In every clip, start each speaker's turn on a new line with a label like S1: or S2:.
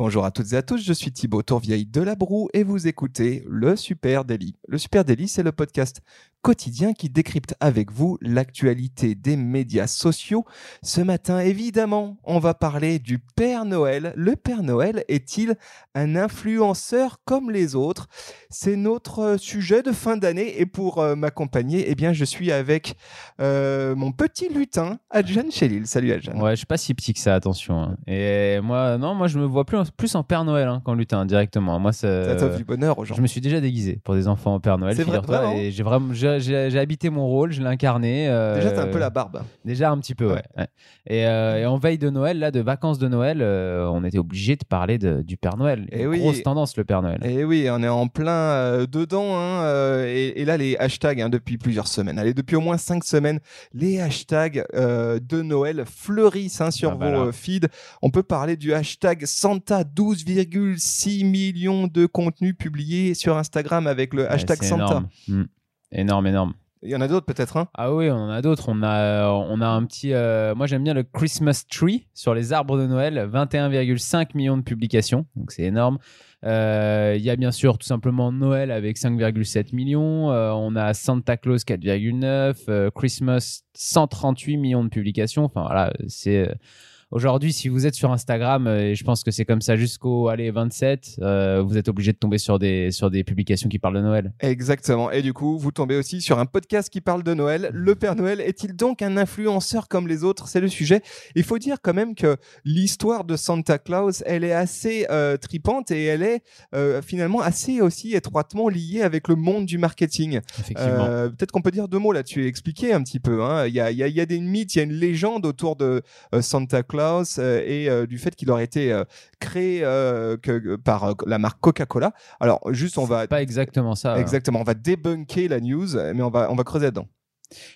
S1: Bonjour à toutes et à tous, je suis Thibaut Tourvieille de La Broue et vous écoutez le Super Daily. Le Super Daily, c'est le podcast quotidien qui décrypte avec vous l'actualité des médias sociaux. Ce matin, évidemment, on va parler du Père Noël. Le Père Noël est-il un influenceur comme les autres? C'est notre sujet de fin d'année et pour euh, m'accompagner, eh bien, je suis avec euh, mon petit lutin, Adjan Chelil. Salut Adjan.
S2: Ouais, je suis pas si petit que ça, attention. hein. Et moi, non, moi je me vois plus, en- plus en Père Noël hein, qu'en lutin directement. Moi, ça,
S1: Ça t'offre du bonheur aux gens.
S2: je me suis déjà déguisé pour des enfants en Père Noël,
S1: C'est vrai,
S2: et j'ai vraiment, j'ai, habité mon rôle, je l'ai incarné. euh,
S1: Déjà, t'as un peu la barbe.
S2: Déjà un petit peu, ouais. Et, euh, et en veille de Noël, là, de vacances de Noël, euh, on était obligé de parler de- du Père Noël.
S1: Eh
S2: Une
S1: oui.
S2: Grosse tendance, le Père Noël.
S1: Et oui, on est en plein dedans. hein, et, et là, les hashtags hein, depuis plusieurs semaines. Allez, depuis au moins cinq semaines, les hashtags de Noël fleurissent hein, sur
S2: Ah,
S1: vos
S2: voilà.
S1: feeds. On peut parler du hashtag Santa, 12,6 millions de contenus publiés sur Instagram avec le hashtag Santa.
S2: Énorme. Mm. énorme, énorme.
S1: Il y en a d'autres peut-être. Hein?
S2: Ah oui, on en a d'autres. On a, on a un petit. euh, moi, j'aime bien le Christmas Tree sur les arbres de Noël. 21,5 millions de publications. Donc, c'est énorme. Euh, Il y a bien sûr tout simplement Noël avec 5,7 millions. Euh, on a Santa Claus 4,9. euh, Christmas 138 millions de publications. Enfin, voilà, c'est. Aujourd'hui, si vous êtes sur Instagram, euh, et je pense que c'est comme ça jusqu'au allez, 27, euh, vous êtes obligé de tomber sur des, sur des publications qui parlent de Noël.
S1: Exactement. Et du coup, vous tombez aussi sur un podcast qui parle de Noël. Le Père Noël est-il donc un influenceur comme les autres? C'est le sujet. Il faut dire quand même que l'histoire de Santa Claus, elle est assez euh, tripante et elle est euh, finalement assez aussi étroitement liée avec le monde du marketing.
S2: Effectivement.
S1: Peut-être qu'on peut dire deux mots là-dessus expliquer un petit peu. hein. Il y, a, y a- y a des mythes, il y a une légende autour de Santa Claus euh, et euh, du fait qu'il aurait été euh, créé que, par la marque Coca-Cola. Alors, juste, on va
S2: Pas exactement ça. hein.
S1: Exactement, on va débunker la news, mais on va, on va creuser dedans.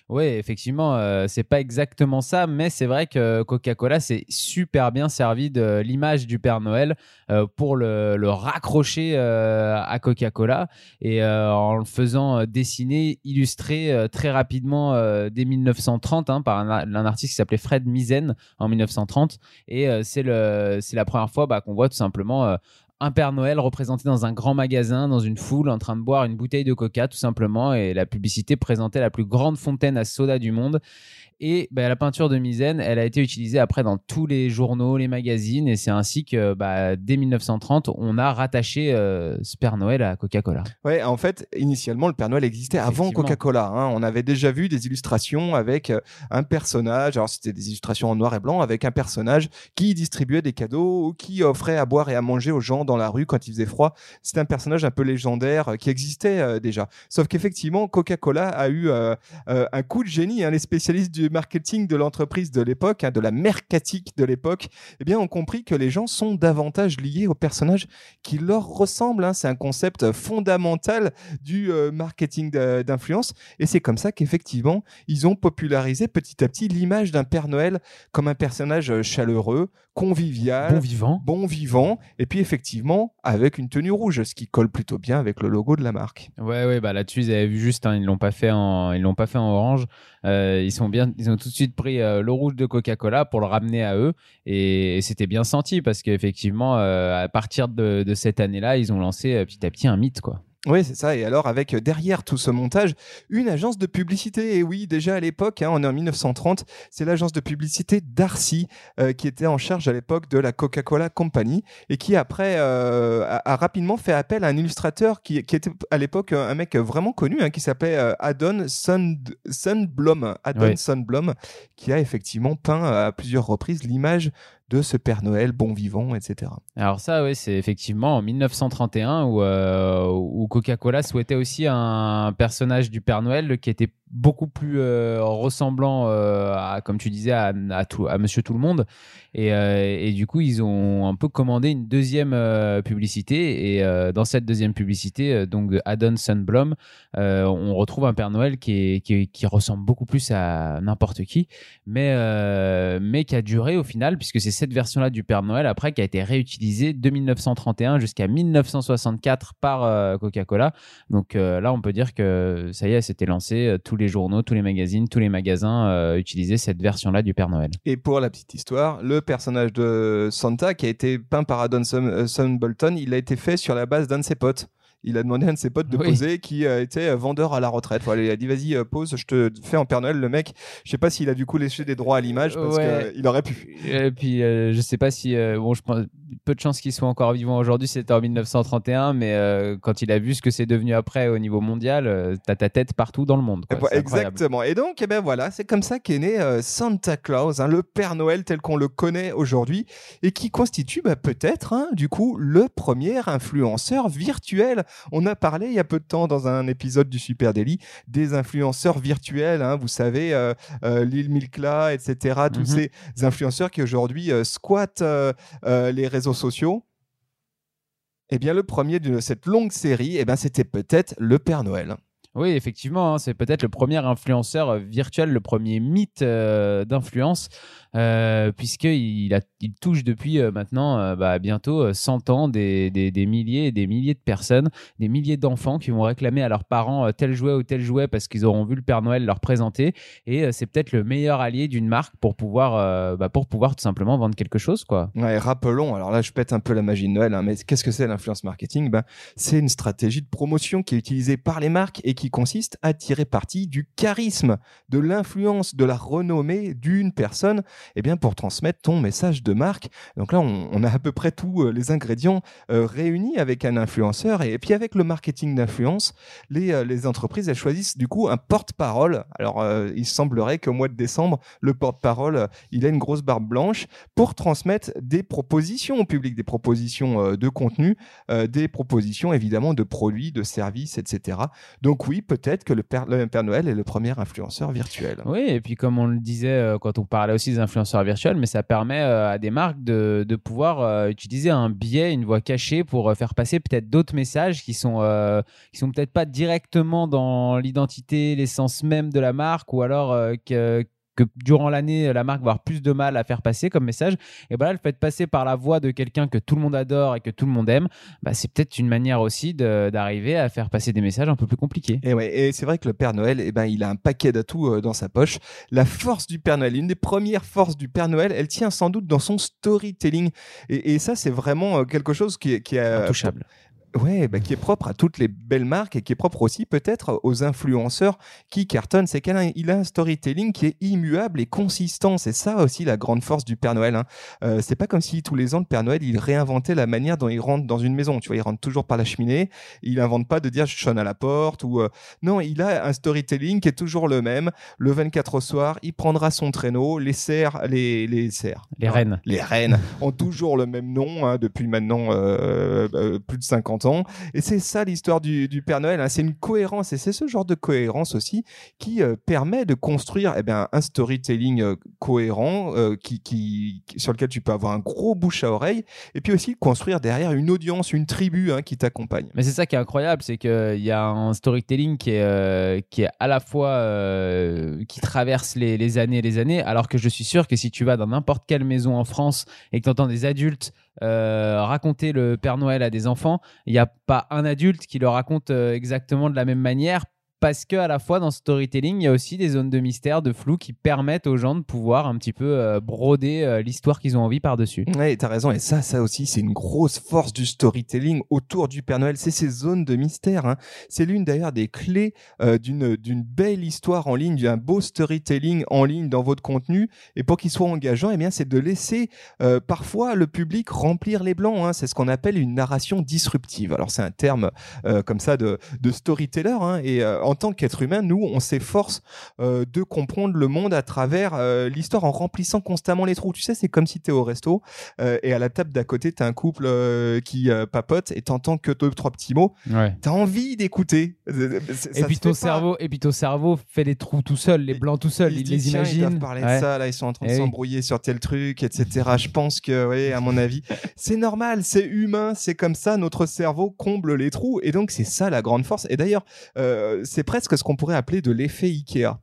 S2: Oui, effectivement, euh, c'est pas exactement ça, mais c'est vrai que Coca-Cola s'est super bien servi de l'image du Père Noël euh, pour le, raccrocher euh, à Coca-Cola et euh, en le faisant dessiner, illustrer très rapidement dès 1930 hein, par un, artiste qui s'appelait Fred Misen en 1930. Et c'est la première fois bah, qu'on voit tout simplement. Un Père Noël représenté dans un grand magasin, dans une foule, en train de boire une bouteille de coca, tout simplement, et la publicité présentait la plus grande fontaine à soda du monde. Et bah, la peinture de Misen, elle a été utilisée après dans tous les journaux, les magazines, et c'est ainsi que bah, dès 1930, on a rattaché euh, ce Père Noël à Coca-Cola.
S1: Ouais, en fait, initialement, le Père Noël existait avant. Coca-Cola. hein. On avait déjà vu des illustrations avec euh, un personnage. Alors, c'était des illustrations en noir et blanc avec un personnage qui distribuait des cadeaux ou qui offrait à boire et à manger aux gens dans la rue quand il faisait froid. C'était un personnage un peu légendaire euh, qui existait euh, déjà. Sauf qu'effectivement, Coca-Cola a eu euh, un coup de génie. hein. Les spécialistes du marketing de l'entreprise de l'époque, hein, de la mercatique de l'époque, eh bien, ont compris que les gens sont davantage liés aux personnages qui leur ressemblent. hein. C'est un concept fondamental du euh, marketing d'influence. Et c'est comme ça qu'effectivement, ils ont popularisé petit à petit l'image d'un Père Noël comme un personnage euh, chaleureux, convivial,
S2: Bon vivant.
S1: bon vivant, et puis effectivement avec une tenue rouge, ce qui colle plutôt bien avec le logo de la marque.
S2: Ouais, ouais, bah là-dessus, ils avaient vu juste, hein, ils l'ont pas fait en, ils l'ont pas fait en orange. Euh, ils sont bien, ils ont tout de suite pris euh, le rouge de Coca-Cola pour le ramener à eux, et, c'était bien senti parce qu'effectivement, euh, à partir de, cette année-là, ils ont lancé euh, petit à petit un mythe, quoi.
S1: Oui, c'est ça. Et alors, avec euh, derrière tout ce montage, une agence de publicité. Et oui, déjà à l'époque, hein, on est en 1930, c'est l'agence de publicité Darcy euh, qui était en charge à l'époque de la Coca-Cola Company et qui après euh, a, a rapidement fait appel à un illustrateur qui, qui était à l'époque un mec vraiment connu hein, qui s'appelait euh, Adon Sund- Sundblom. Adon. Sundblom, qui a effectivement peint à plusieurs reprises l'image de ce Père Noël bon vivant, etc.
S2: Alors ça, oui, c'est effectivement en 1931 où, euh, où Coca-Cola souhaitait aussi un personnage du Père Noël qui était beaucoup plus euh, ressemblant euh, à, comme tu disais, à, tout, Monsieur Tout le Monde. Et, euh, et, du coup, ils ont un peu commandé une deuxième publicité. Et dans cette deuxième publicité, donc de Adon Sunblom, on retrouve un Père Noël qui, qui, ressemble beaucoup plus à n'importe qui, mais, mais qui a duré au final, puisque c'est cette version-là du Père Noël après qui a été réutilisée de 1931 jusqu'à 1964 par Coca-Cola. Donc là, on peut dire que ça y est, c'était lancé. Tous les journaux, tous les magazines, tous les magasins euh, utilisaient cette version-là du Père Noël.
S1: Et pour la petite histoire, le personnage de Santa qui a été peint par Adon Bolton, il a été fait sur la base d'un de ses potes il a demandé à un de ses potes de poser qui euh, était euh, vendeur à la retraite. Voilà, il a dit vas-y pose, je te fais en Père Noël. Le mec, je sais pas s'il a du coup laissé des droits à l'image parce qu'il aurait pu.
S2: Et puis je sais pas si bon je pense peu de chances qu'il soit encore vivant aujourd'hui, c'était en 1931, mais euh, quand il a vu ce que c'est devenu après au niveau mondial, euh, t'as ta tête partout dans le monde.
S1: Exactement. Et donc, eh ben voilà, c'est comme ça qu'est né euh, Santa Claus, hein, le Père Noël tel qu'on le connaît aujourd'hui, et qui constitue bah, peut-être, hein, du coup, le premier influenceur virtuel. On a parlé il y a peu de temps dans un épisode du Super Daily des influenceurs virtuels. Hein, vous savez, Lil Milkla, etc. Tous mhm. ces influenceurs qui aujourd'hui squattent les réseaux sociaux Eh bien, le premier de cette longue série, eh bien, c'était peut-être le Père Noël.
S2: Oui, effectivement, hein, c'est peut-être le premier influenceur euh, virtuel, le premier mythe euh, d'influence, euh, puisqu'il il touche depuis maintenant bah, bientôt 100 ans des, milliers et des milliers de personnes, des milliers d'enfants qui vont réclamer à leurs parents tel jouet ou tel jouet parce qu'ils auront vu le Père Noël leur présenter. Et c'est peut-être le meilleur allié d'une marque pour pouvoir, bah, pour pouvoir tout simplement vendre quelque chose. Quoi.
S1: Rappelons, alors là je pète un peu la magie de Noël, hein, mais qu'est-ce que c'est l'influence marketing? Ben, C'est une stratégie de promotion qui est utilisée par les marques et qui consiste à tirer parti du charisme, de l'influence, de la renommée d'une personne, eh bien pour transmettre ton message de marque. Donc là, on, a à peu près tous euh, les ingrédients euh, réunis avec un influenceur, et, puis avec le marketing d'influence, les, euh, les, entreprises elles choisissent du coup un porte-parole. Alors il semblerait qu'au mois de décembre, le porte-parole, il a une grosse barbe blanche pour transmettre des propositions au public, des propositions de contenu, des propositions évidemment de produits, de services, etc. Donc oui, peut-être que le Père, Noël est le premier influenceur virtuel.
S2: Oui, et puis comme on le disait euh, quand on parlait aussi des influenceurs virtuels, mais ça permet euh, à des marques de, pouvoir euh, utiliser un biais, une voix cachée pour faire passer peut-être d'autres messages qui sont, sont peut-être pas directement dans l'identité, l'essence même de la marque, ou alors que que durant l'année, la marque va avoir plus de mal à faire passer comme message. Et voilà, le fait de passer par la voix de quelqu'un que tout le monde adore et que tout le monde aime, bah, c'est peut-être une manière aussi d'arriver à faire passer des messages un peu plus compliqués.
S1: Et, ouais, et c'est vrai que le Père Noël, eh ben, il a un paquet d'atouts euh, dans sa poche. La force du Père Noël, une des premières forces du Père Noël, elle tient sans doute dans son storytelling. Et, ça, c'est vraiment euh, quelque chose qui, qui est
S2: intouchable.
S1: Ouais, bah, qui est propre à toutes les belles marques et qui est propre aussi peut-être aux influenceurs qui cartonnent. C'est qu'il a, un storytelling qui est immuable et consistant. C'est ça aussi la grande force du Père Noël. Hein. Euh, c'est pas comme si tous les ans le Père Noël il réinventait la manière dont il rentre dans une maison. Tu vois, il rentre toujours par la cheminée. Il invente pas de dire je sonne à la porte ou euh, non. Il a un storytelling qui est toujours le même. Le 24 au soir, il prendra son traîneau. Les cerfs, les les cerfs,
S2: les reines,
S1: les reines ont toujours le même nom hein, depuis maintenant euh, euh plus de 50 et c'est ça l'histoire du, Père Noël. Hein. C'est une cohérence et c'est ce genre de cohérence aussi qui euh, permet de construire eh bien, un storytelling euh, cohérent euh, sur lequel tu peux avoir un gros bouche à oreille et puis aussi construire derrière une audience, une tribu hein, qui t'accompagne.
S2: Mais c'est ça qui est incroyable, c'est qu'il y a un storytelling qui est, qui est à la fois qui traverse les, les années et les années, alors que je suis sûr que si tu vas dans n'importe quelle maison en France et que tu entends des adultes euh, raconter le Père Noël à des enfants, il n'y a pas un adulte qui le raconte euh, exactement de la même manière parce que à la fois dans storytelling, il y a aussi des zones de mystère, de flou qui permettent aux gens de pouvoir un petit peu euh, broder euh, l'histoire qu'ils ont envie par-dessus.
S1: Ouais, t'as raison. Et ça, ça aussi, c'est une grosse force du storytelling autour du Père Noël. C'est ces zones de mystère. Hein. C'est l'une d'ailleurs des clés euh, d'une belle histoire en ligne, d'un beau storytelling en ligne dans votre contenu. Et pour qu'il soit engageant, eh bien, c'est de laisser parfois le public remplir les blancs. Hein. C'est ce qu'on appelle une narration disruptive. Alors c'est un terme comme ça de, de storyteller. Hein. Et en tant qu'être humain, nous, on s'efforce euh, de comprendre le monde à travers euh, l'histoire en remplissant constamment les trous. Tu sais, c'est comme si tu es au resto euh, et à la table d'à côté, tu as un couple qui papote et t'entends que deux, trois petits mots.
S2: Ouais.
S1: Tu as envie d'écouter.
S2: Et puis ton cerveau, et puis ton cerveau fait les trous tout seul, les blancs tout seul.
S1: Il,
S2: les
S1: tiens, Ils
S2: imagine.
S1: doivent parler
S2: Ouais.
S1: de ça, là, ils sont en train de
S2: Eh oui.
S1: s'embrouiller sur tel truc, etc. Je pense que, oui, à mon avis, c'est normal, c'est humain, c'est comme ça, notre cerveau comble les trous. Et donc, c'est ça la grande force. Et d'ailleurs, c'est presque ce qu'on pourrait appeler de l'effet Ikea.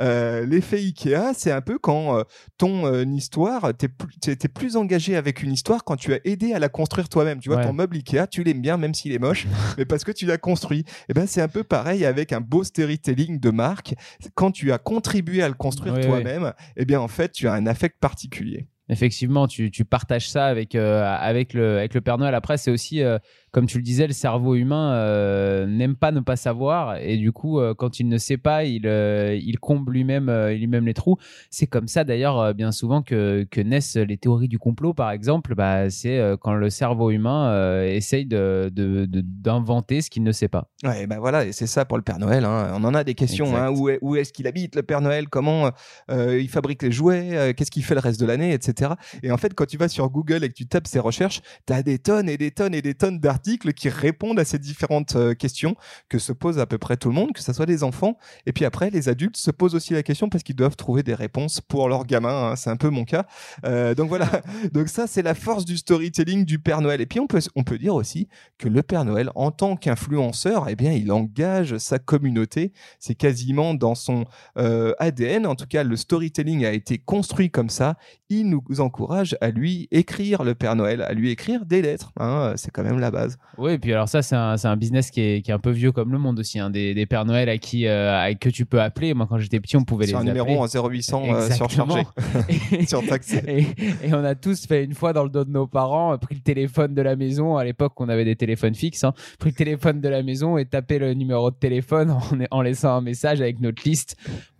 S1: Euh, L'effet Ikea, c'est un peu quand euh, ton euh, histoire, t'es plus, plus engagé avec une histoire quand tu as aidé à la construire toi-même. Tu vois,
S2: Ouais.
S1: ton meuble Ikea, tu l'aimes bien même s'il est moche, mais parce que tu l'as construit. Et ben c'est un peu pareil avec un beau storytelling de marque. Quand tu as contribué à le construire toi-même, eh bien en fait, tu as un affect particulier.
S2: Effectivement, tu, tu partages ça avec, euh, avec, le, avec le Père Noël. Après, c'est aussi, euh, comme tu le disais, le cerveau humain euh, n'aime pas ne pas savoir. Et du coup, euh, quand il ne sait pas, il, euh, il comble lui-même lui-même les trous. C'est comme ça, d'ailleurs, bien souvent que, que naissent les théories du complot, par exemple. Bah, c'est quand le cerveau humain essaye de, d'inventer ce qu'il ne sait pas.
S1: Ouais, ben voilà, et c'est ça pour le Père Noël. hein. On en a des questions. Hein. Où, est, où est-ce qu'il habite, le Père Noël? Comment il fabrique les jouets? Qu'est-ce qu'il fait le reste de l'année, etc. Et en fait, quand tu vas sur Google et que tu tapes ces recherches, tu as des tonnes et des tonnes et des tonnes d'articles qui répondent à ces différentes euh, questions que se pose à peu près tout le monde, que ce soit des enfants. Et puis après, les adultes se posent aussi la question parce qu'ils doivent trouver des réponses pour leurs gamins. hein. C'est un peu mon cas. Euh, donc voilà. Donc ça, c'est la force du storytelling du Père Noël. Et puis on peut, on peut dire aussi que le Père Noël, en tant qu'influenceur, eh bien, il engage sa communauté. C'est quasiment dans son euh, ADN. En tout cas, le storytelling a été construit comme ça. Il nous encourage à lui écrire le Père Noël, à lui écrire des lettres. hein. C'est quand même la base.
S2: Oui, et puis alors ça, c'est un, c'est un business qui est, qui est un peu vieux comme le monde aussi. hein. Des, des Pères Noël à qui, euh, à- que tu peux appeler. Moi, quand j'étais petit, on pouvait
S1: Sur un
S2: les
S1: numéro
S2: appeler.
S1: en 0800 euh, surchargé, surtaxé.
S2: Et, et on a tous fait une fois dans le dos de nos parents, pris le téléphone de la maison. À l'époque, on avait des téléphones fixes. Hein, pris le téléphone de la maison et tapé le numéro de téléphone en, en laissant un message avec notre liste,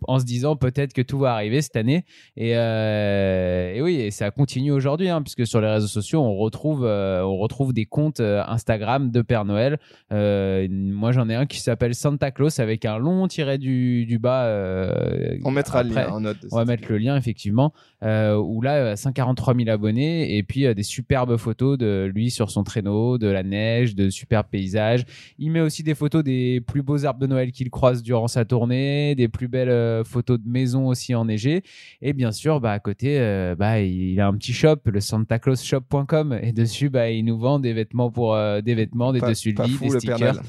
S2: en se disant peut-être que tout va arriver cette année. Et, euh, et oui, et ça continue aujourd'hui, hein, puisque sur les réseaux sociaux, on retrouve, euh, on retrouve des comptes euh, Instagram de Père Noël. Euh, moi, j'en ai un qui s'appelle Santa Claus avec un long tiret du, du bas.
S1: On mettra le lien en note.
S2: On va mettre le lien effectivement, où là, euh, 143 000 abonnés et puis des superbes photos de lui sur son traîneau, de la neige, de superbes paysages. Il met aussi des photos des plus beaux arbres de Noël qu'il croise durant sa tournée, des plus belles euh, photos de maisons aussi enneigées. Et bien sûr, bah, à côté, euh, bah, il a un petit shop, le santaclausshop.com et dessus, bah, il nous vend des vêtements pour euh, des vêtements, des
S1: Pas-
S2: dessus de lit, des stickers.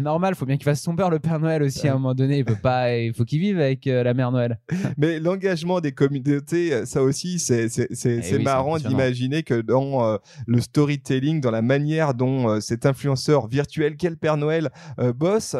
S2: Normal, faut bien qu'il fasse son beurre le Père Noël aussi à un moment donné. Il peut pas, il faut qu'il vive avec euh, la mère Noël.
S1: Mais l'engagement des communautés, ça aussi, c'est
S2: Eh oui,
S1: marrant d'imaginer que dans euh, le storytelling, dans la manière dont euh, cet influenceur virtuel qu'est le Père Noël euh, bosse,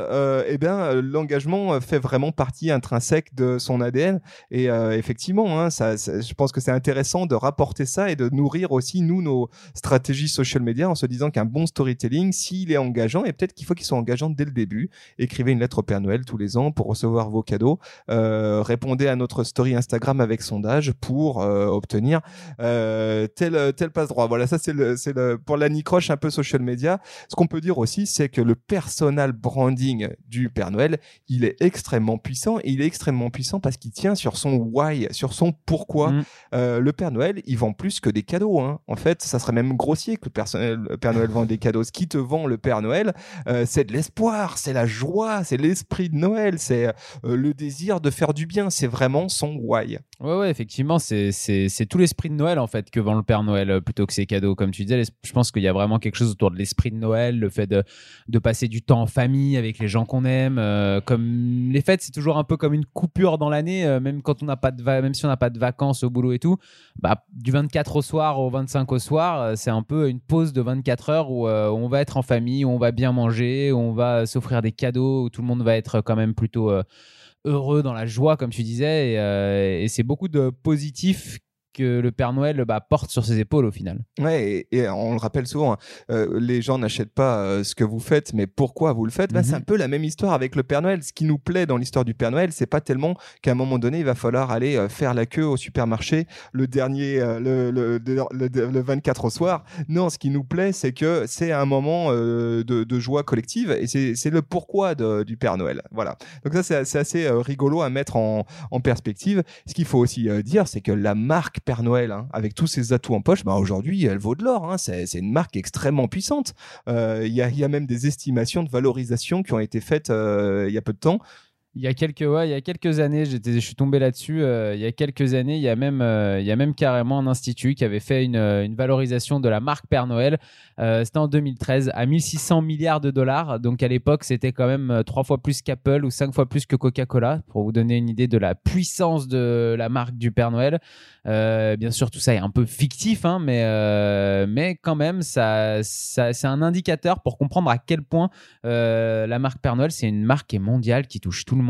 S1: eh bien, euh, l'engagement fait vraiment partie intrinsèque de son ADN. Et effectivement, hein, ça, ça- je pense que c'est intéressant de rapporter ça et de nourrir aussi, nous, nos stratégies social media en se disant qu'un bon storytelling, s'il est engageant, et peut-être qu'il faut qu'il soit engageant dès le début, écrivez une lettre au Père Noël tous les ans pour recevoir vos cadeaux. Euh, répondez à notre story Instagram avec sondage pour euh, obtenir euh, tel tel passe droit. Voilà, ça c'est le c'est le pour l'anicroche un peu social media. Ce qu'on peut dire aussi, c'est que le personal branding du Père Noël, il est extrêmement puissant et il est extrêmement puissant parce qu'il tient sur son why, sur son pourquoi.
S2: Mm.
S1: Le Père Noël, il vend plus que des cadeaux. Hein. En fait, ça serait même grossier que le, personnel- le Père Noël vend des cadeaux. Ce qui te vend le Père Noël, c'est de l'espoir, c'est la joie, c'est l'esprit de Noël, c'est euh, le désir de faire du bien. C'est vraiment son why.
S2: Ouais, ouais, effectivement, c'est, tout l'esprit de Noël en fait que vend le Père Noël euh, plutôt que ses cadeaux. Comme tu disais, je pense qu'il y a vraiment quelque chose autour de l'esprit de Noël, le fait de, de passer du temps en famille avec les gens qu'on aime. euh, comme les fêtes, c'est toujours un peu comme une coupure dans l'année, euh, même quand on n'a pas de, même si on n'a pas de vacances au boulot et tout. Bah, du 24 au soir au 25 au soir, c'est un peu une pause de 24 heures où euh, on va être en famille, où on va bien manger, où on va s'offrir des cadeaux, où tout le monde va être quand même plutôt heureux dans la joie, comme tu disais. Et, euh, c'est beaucoup de positif que le Père Noël bah, porte sur ses épaules au final.
S1: Ouais, et, et on le rappelle souvent, hein, euh, les gens n'achètent pas euh, ce que vous faites, mais pourquoi vous le faites? Bah, C'est
S2: Mhm.
S1: un peu la même histoire avec le Père Noël. Ce qui nous plaît dans l'histoire du Père Noël, c'est pas tellement qu'à un moment donné, il va falloir aller euh, faire la queue au supermarché le dernier, le, le, le- le- le 24 au soir. Non, ce qui nous plaît, c'est que c'est un moment de, de joie collective et c'est le pourquoi de- du Père Noël. Voilà. Donc ça, c'est c'est assez rigolo à mettre en, en perspective. Ce qu'il faut aussi dire, c'est que la marque Père Noël, hein, avec tous ses atouts en poche, bah, aujourd'hui, elle vaut de l'or. hein. C'est une marque extrêmement puissante. Euh, Il y, a, il y a même des estimations de valorisation qui ont été faites euh, il y a peu de temps.
S2: Il y a quelques, ouais, il y a quelques années, j'étais, je suis tombé là-dessus. euh, il y a quelques années, il y a même, euh, il y a même carrément un institut qui avait fait une, euh, valorisation de la marque Père Noël. C'était en 2013 à 1600 milliards de dollars. Donc à l'époque, c'était quand même trois fois plus qu'Apple ou cinq fois plus que Coca-Cola, pour vous donner une idée de la puissance de la marque du Père Noël. Bien sûr, tout ça est un peu fictif, hein, mais, mais quand même, ça, ça, c'est un indicateur pour comprendre à quel point la marque Père Noël, c'est une marque mondiale, qui touche tout le monde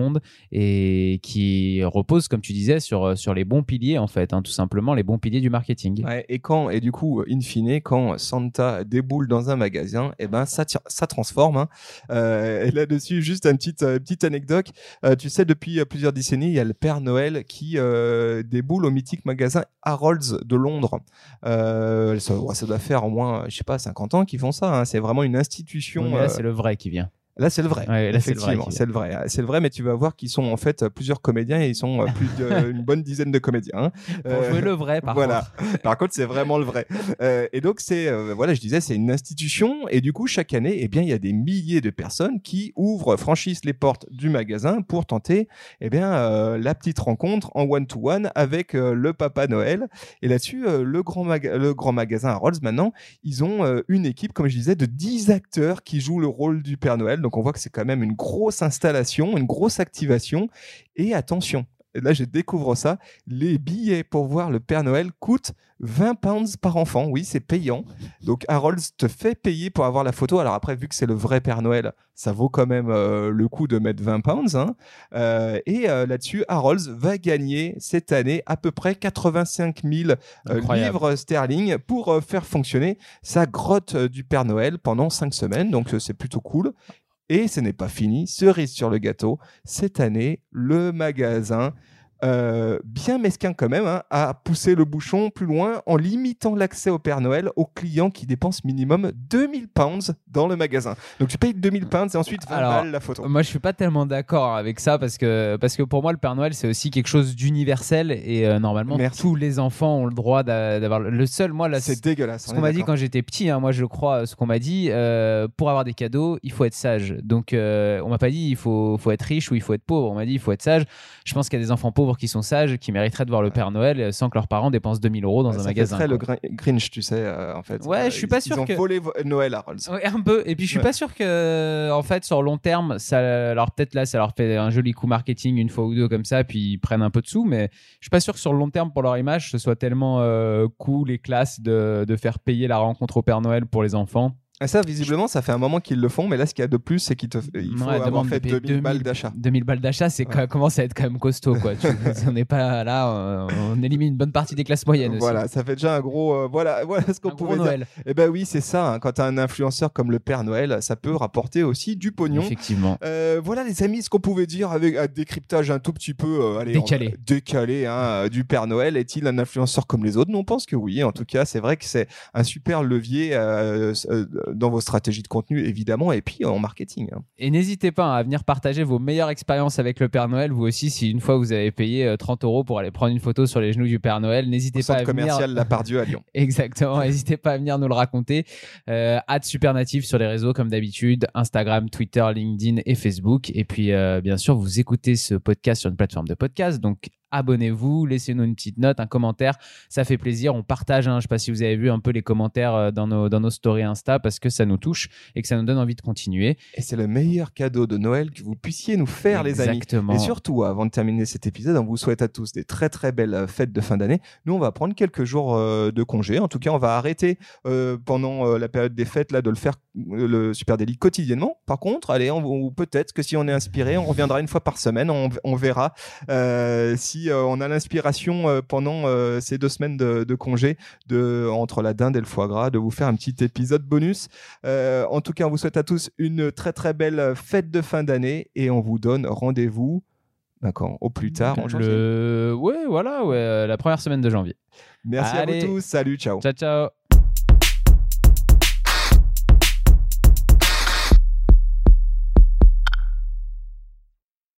S2: et qui repose, comme tu disais, sur, sur les bons piliers, en fait, hein, tout simplement, les bons piliers du marketing.
S1: Ouais, et quand et du coup, in fine, quand Santa déboule dans un magasin, et ben ça, ça transforme. hein. Euh, et là-dessus, juste une petite euh, petite anecdote. Euh, tu sais, depuis euh, plusieurs décennies, il y a le Père Noël qui euh, déboule au mythique magasin Harrods de Londres. Euh, ça, doit faire au moins, je sais pas, 50 ans qu'ils font ça. hein. C'est vraiment une institution. Euh,
S2: c'est le vrai qui vient.
S1: Là, c'est le vrai.
S2: Ouais, là, c'est le vrai
S1: c'est le vrai. C'est le vrai, mais tu vas voir qu'ils sont en fait plusieurs comédiens et ils sont euh, plus d'une bonne dizaine de comédiens. hein.
S2: Pour
S1: Euh,
S2: jouer le vrai, par
S1: voilà.
S2: contre.
S1: Par contre, c'est vraiment le vrai. Euh, et donc, c'est euh, voilà, je disais, c'est une institution et du coup, chaque année, eh bien, il y a des milliers de personnes qui ouvrent, franchissent les portes du magasin pour tenter, eh bien, la petite rencontre en one to one avec le Papa Noël. Et là-dessus, le grand le grand magasin Harold's maintenant, ils ont une équipe, comme je disais, de 10 acteurs qui jouent le rôle du Père Noël. Donc, on voit que c'est quand même une grosse installation, une grosse activation. Et attention. Là, je découvre ça. Les billets pour voir le Père Noël coûtent 20 pounds par enfant. Oui, c'est payant. Donc, Harold te fait payer pour avoir la photo. Alors après, vu que c'est le vrai Père Noël, ça vaut quand même euh, le coup de mettre 20 pounds. hein. Euh, et euh, là-dessus, Harold va gagner cette année à peu près 85 000 euh,
S2: Incroyable.
S1: livres sterling pour faire fonctionner sa grotte du Père Noël pendant 5 semaines. Donc, c'est plutôt cool. Et ce n'est pas fini, cerise sur le gâteau. Cette année, le magasin, euh, bien mesquin quand même, hein, a poussé le bouchon plus loin en limitant l'accès au Père Noël aux clients qui dépensent minimum 2000 pounds dans le magasin. Donc tu payes 2000 pounds et ensuite 20
S2: Alors,
S1: balles la photo.
S2: Moi, je suis pas tellement d'accord avec ça parce que, parce que pour moi, le Père Noël, c'est aussi quelque chose d'universel et euh, normalement,
S1: Merci.
S2: tous les enfants ont le droit d'a- d'avoir le seul. Moi, là,
S1: C'est dégueulasse.
S2: Ce
S1: on
S2: qu'on
S1: est
S2: m'a dit quand j'étais petit, hein, moi je crois, ce qu'on m'a dit, euh, pour avoir des cadeaux, il faut être sage. Donc euh, on m'a pas dit il faut, faut être riche ou il faut être pauvre. On m'a dit il faut être sage. Je pense qu'il y a des enfants pauvres qui sont sages, qui mériteraient de voir le Père Noël euh, sans que leurs parents dépensent 2000 euros dans
S1: Ouais,
S2: un
S1: ça
S2: magasin. quoi.
S1: le Grin- Grinch, tu sais, euh, en fait.
S2: Ouais,
S1: Euh,
S2: je suis pas
S1: ils-
S2: sûr
S1: Ils ont
S2: que-
S1: volé vo- Noël à Rolls.
S2: Ouais, un peu. Et puis je suis
S1: Ouais.
S2: pas sûr que, en fait, sur long terme, ça, alors peut-être là, ça leur fait un joli coup marketing une fois ou deux comme ça, puis ils prennent un peu de sous, mais je suis pas sûr que sur le long terme, pour leur image, ce soit tellement euh, cool et classe de, de faire payer la rencontre au Père Noël pour les enfants.
S1: Et ça, visiblement, ça fait un moment qu'ils le font, mais là, ce qu'il y a de plus, c'est qu'il te... il faut
S2: Ouais,
S1: avoir fait
S2: payer
S1: 2000 balles d'achat.
S2: 2000 balles d'achat, c'est
S1: Ouais.
S2: commence à être quand même costaud, quoi. Tu- on n'est pas là, on, on élimine une bonne partie des classes moyennes aussi.
S1: Voilà, ça fait déjà un gros. euh, voilà, voilà ce qu'on pouvait dire.
S2: Noël.
S1: Eh ben oui, c'est ça. hein. Quand tu as un influenceur comme le Père Noël, ça peut rapporter aussi du pognon.
S2: Effectivement.
S1: Euh, voilà les amis, ce qu'on pouvait dire avec un décryptage un tout petit peu euh, allez,
S2: Décalé.
S1: on- décalé hein, du Père Noël. Est-il un influenceur comme les autres? Nous, on pense que oui. En tout cas, c'est vrai que c'est un super levier dans vos stratégies de contenu, évidemment, et puis en marketing. hein.
S2: Et n'hésitez pas à venir partager vos meilleures expériences avec le Père Noël. Vous aussi, si une fois vous avez payé euh, 30 euros pour aller prendre une photo sur les genoux du Père Noël, n'hésitez pas à venir.
S1: commercial La Pardieu à Lyon.
S2: Exactement, n'hésitez pas à venir nous le raconter. Euh, Supernatif sur les réseaux comme d'habitude, Instagram, Twitter, LinkedIn et Facebook. Et puis, euh, bien sûr, vous écoutez ce podcast sur une plateforme de podcast. Donc, abonnez-vous, laissez-nous une petite note, un commentaire. Ça fait plaisir. On partage, hein, je ne sais pas si vous avez vu un peu les commentaires euh, dans nos, dans nos stories Insta parce que ça nous touche et que ça nous donne envie de continuer.
S1: Et c'est le meilleur cadeau de Noël que vous puissiez nous faire, les amis.
S2: Exactement.
S1: Et surtout, avant de terminer cet épisode, on vous souhaite à tous des très très belles euh, fêtes de fin d'année. Nous, on va prendre quelques jours euh, de congé. En tout cas, on va arrêter euh, pendant euh, la période des fêtes là de le faire le Super Daily quotidiennement. Par contre, allez, on, ou peut-être que si on est inspiré, on reviendra une fois par semaine. On, on verra si si euh, on a l'inspiration euh, pendant euh, ces deux semaines de, de congé, de, entre la dinde et le foie gras, de vous faire un petit épisode bonus. En tout cas, on vous souhaite à tous une très très belle fête de fin d'année et on vous donne rendez-vous d'accord, au plus tard en janvier.
S2: Le... Ouais, voilà, ouais, la première semaine de janvier.
S1: Merci à vous tous. Salut, ciao.
S2: Ciao, ciao.